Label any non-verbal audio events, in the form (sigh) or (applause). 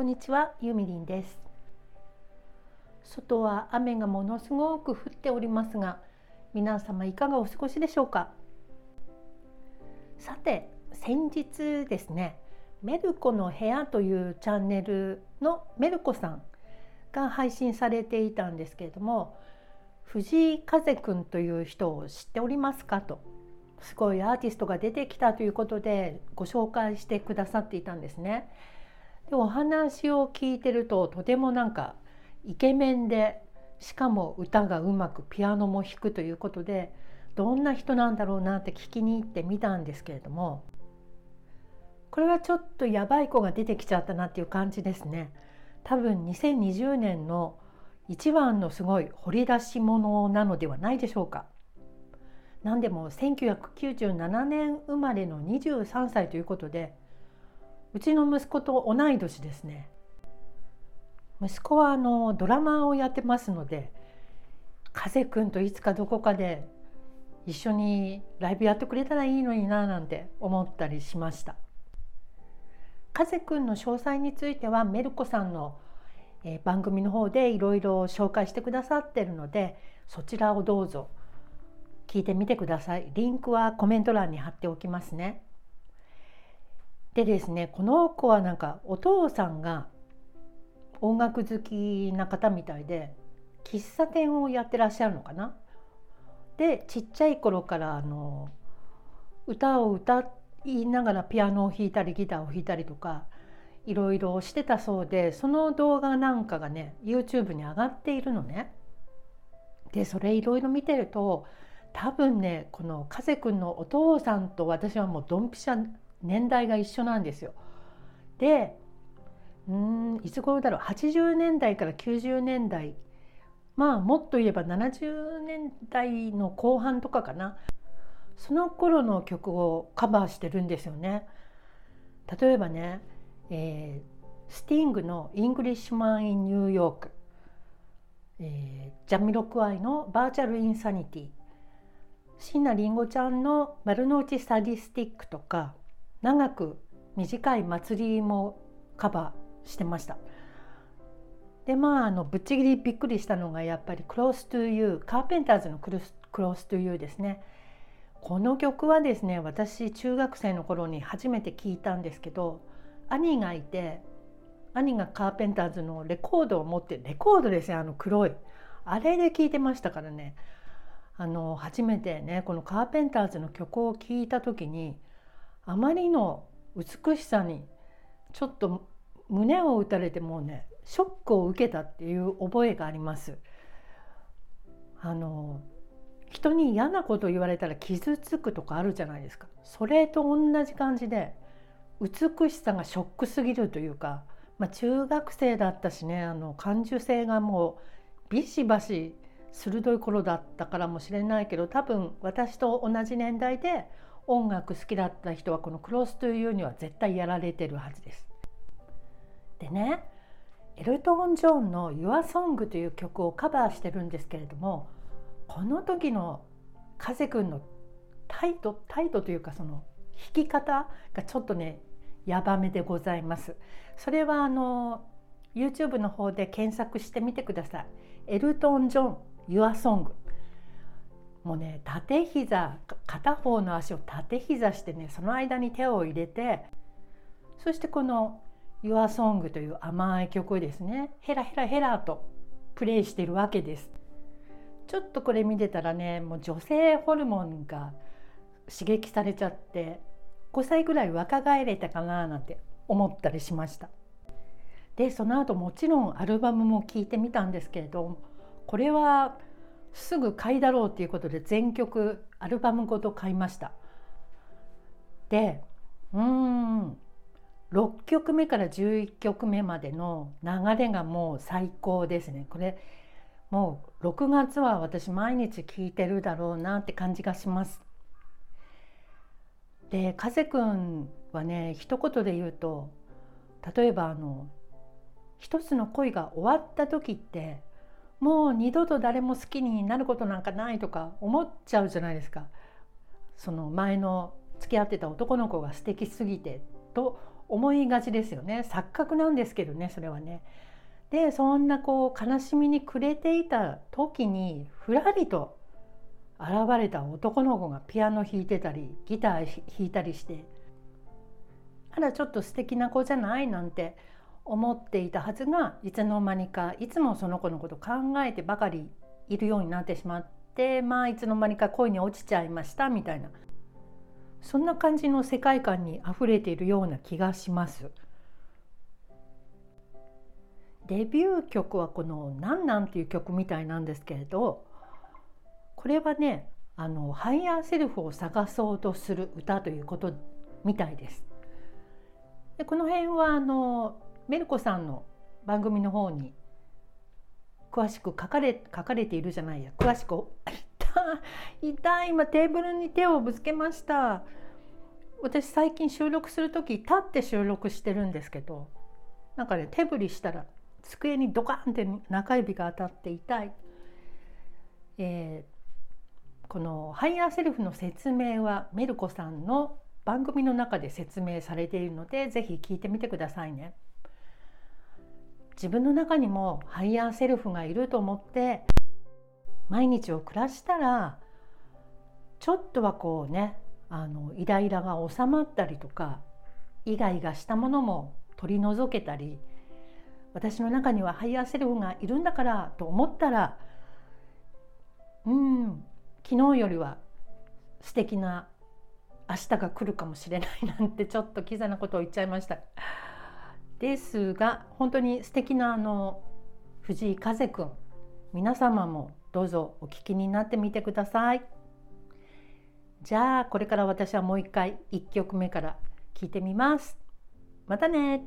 こんにちは、ゆみりんです外は雨がものすごく降っておりますが皆様いかがお過ごしでしょうか？さて先日ですねメルコの部屋というチャンネルのメルコさんが配信されていたんですけれども藤井風くんという人を知っておりますかとすごいアーティストが出てきたということでご紹介してくださっていたんですね。でお話を聞いてるととてもなんかイケメンでしかも歌がうまくピアノも弾くということでどんな人なんだろうなって聞きに行ってみたんですけれどもこれはちょっとやばい子が出てきちゃったなっていう感じですね。多分2020年の一番のすごい掘り出し物なのではないでしょうか。何でも1997年生まれの23歳ということでうちの息子と同い年ですね息子はあのドラマをやってますので風くんといつかどこかで一緒にライブやってくれたらいいのにななんて思ったりしました風くんの詳細についてはメルコさんの番組の方でいろいろ紹介してくださってるのでそちらをどうぞ聞いてみてください。リンクはコメント欄に貼っておきますね。でですね、この子はなんかお父さんが音楽好きな方みたいで喫茶店をやってらっしゃるのかな？でちっちゃい頃からあの歌を歌いながらピアノを弾いたりギターを弾いたりとかいろいろしてたそうでその動画なんかがね YouTube に上がっているのね。でそれいろいろ見てると多分ねこの風くんのお父さんと私はもうドンピシャ年代が一緒なんですよ。でうんいつ頃だろう？80年代から90年代。まあもっと言えば70年代の後半とかかな。その頃の曲をカバーしてるんですよね。例えばね、えー、スティングの「 Englishman in New York」えー、ジャミロクワイの「 Virtual Insanity」椎名林檎ちゃんの「丸の内サディスティック」とか。長く短い祭りもカバーしてました。でまああのぶっちぎりびっくりしたのがやっぱり「Close to You」カーペンターズのクス「Close to You」ですね。この曲はですね私中学生の頃に初めて聞いたんですけど兄がいて兄がカーペンターズのレコードを持ってレコードですよあの黒いあれで聞いてましたからねあの初めてねこのカーペンターズの曲を聴いた時にあまりの美しさにちょっと胸を打たれてもうねショックを受けたっていう覚えがあります。あの人に嫌なこと言われたら傷つくとかあるじゃないですかそれと同じ感じで美しさがショックすぎるというか、まあ、中学生だったしねあの感受性がもうビシバシ鋭い頃だったからもしれないけど多分私と同じ年代で音楽好きだった人はこの「クロスというには絶対やられてるはずです。でねエルトン・ジョンの「YourSong」という曲をカバーしてるんですけれどもこの時の風くんのタイトタイトというかその弾き方がちょっとねヤバめでございます。それはあの YouTube の方で検索してみてください。エルトン・ジョン Your Song もうね縦膝片方の足を縦膝してねその間に手を入れてそしてこの Your Song という甘い曲ですね。ヘラヘラヘラとプレイしてるわけです。ちょっとこれ見てたらねもう女性ホルモンが刺激されちゃって5歳ぐらい若返れたかななんて思ったりしました。でその後もちろんアルバムも聴いてみたんですけれどこれはすぐ買いだろうっていうことで全曲アルバムごと買いました。でうん6曲目から11曲目までの流れがもう最高ですね。これもう6月は私毎日聴いてるだろうなって感じがします。で風くんはね一言で言うと例えばあの一つの恋が終わった時ってもう二度と誰も好きになることなんかないとか思っちゃうじゃないですか。その前の付き合ってた男の子が素敵すぎてと思いがちですよね。錯覚なんですけどねそれはね。でそんなこう悲しみに暮れていた時にふらりと現れた男の子がピアノ弾いてたりギター弾いたりしてあらちょっと素敵な子じゃない？なんて思っていたはずがいつの間にかいつもその子のこと考えてばかりいるようになってしまってまあいつの間にか恋に落ちちゃいましたみたいなそんな感じの世界観にあふれているような気がします。デビュー曲はこの「なんなん」っていう曲みたいなんですけれどこれはねあのハイヤーセルフを探そうとする歌ということみたいです。でこの辺はあのメルコさんの番組の方に詳しく書かれ書かれているじゃないや。詳しく (laughs) 痛い今テーブルに手をぶつけました。私最近収録する時立って収録してるんですけどなんかね手振りしたら机にドカンって中指が当たって痛い、えー、このハイヤーセルフの説明はメルコさんの番組の中で説明されているので是非聞いてみてくださいね。自分の中にもハイヤーセルフがいると思って毎日を暮らしたらちょっとはこうねあのイライラが収まったりとかイガイガしたものも取り除けたり私の中にはハイヤーセルフがいるんだからと思ったらうん昨日よりは素敵な明日が来るかもしれないなんてちょっとキザなことを言っちゃいました。ですが本当に素敵なあの藤井風くん皆様もどうぞお聞きになってみてください。じゃあこれから私はもう一回1曲目から聞いてみます。またね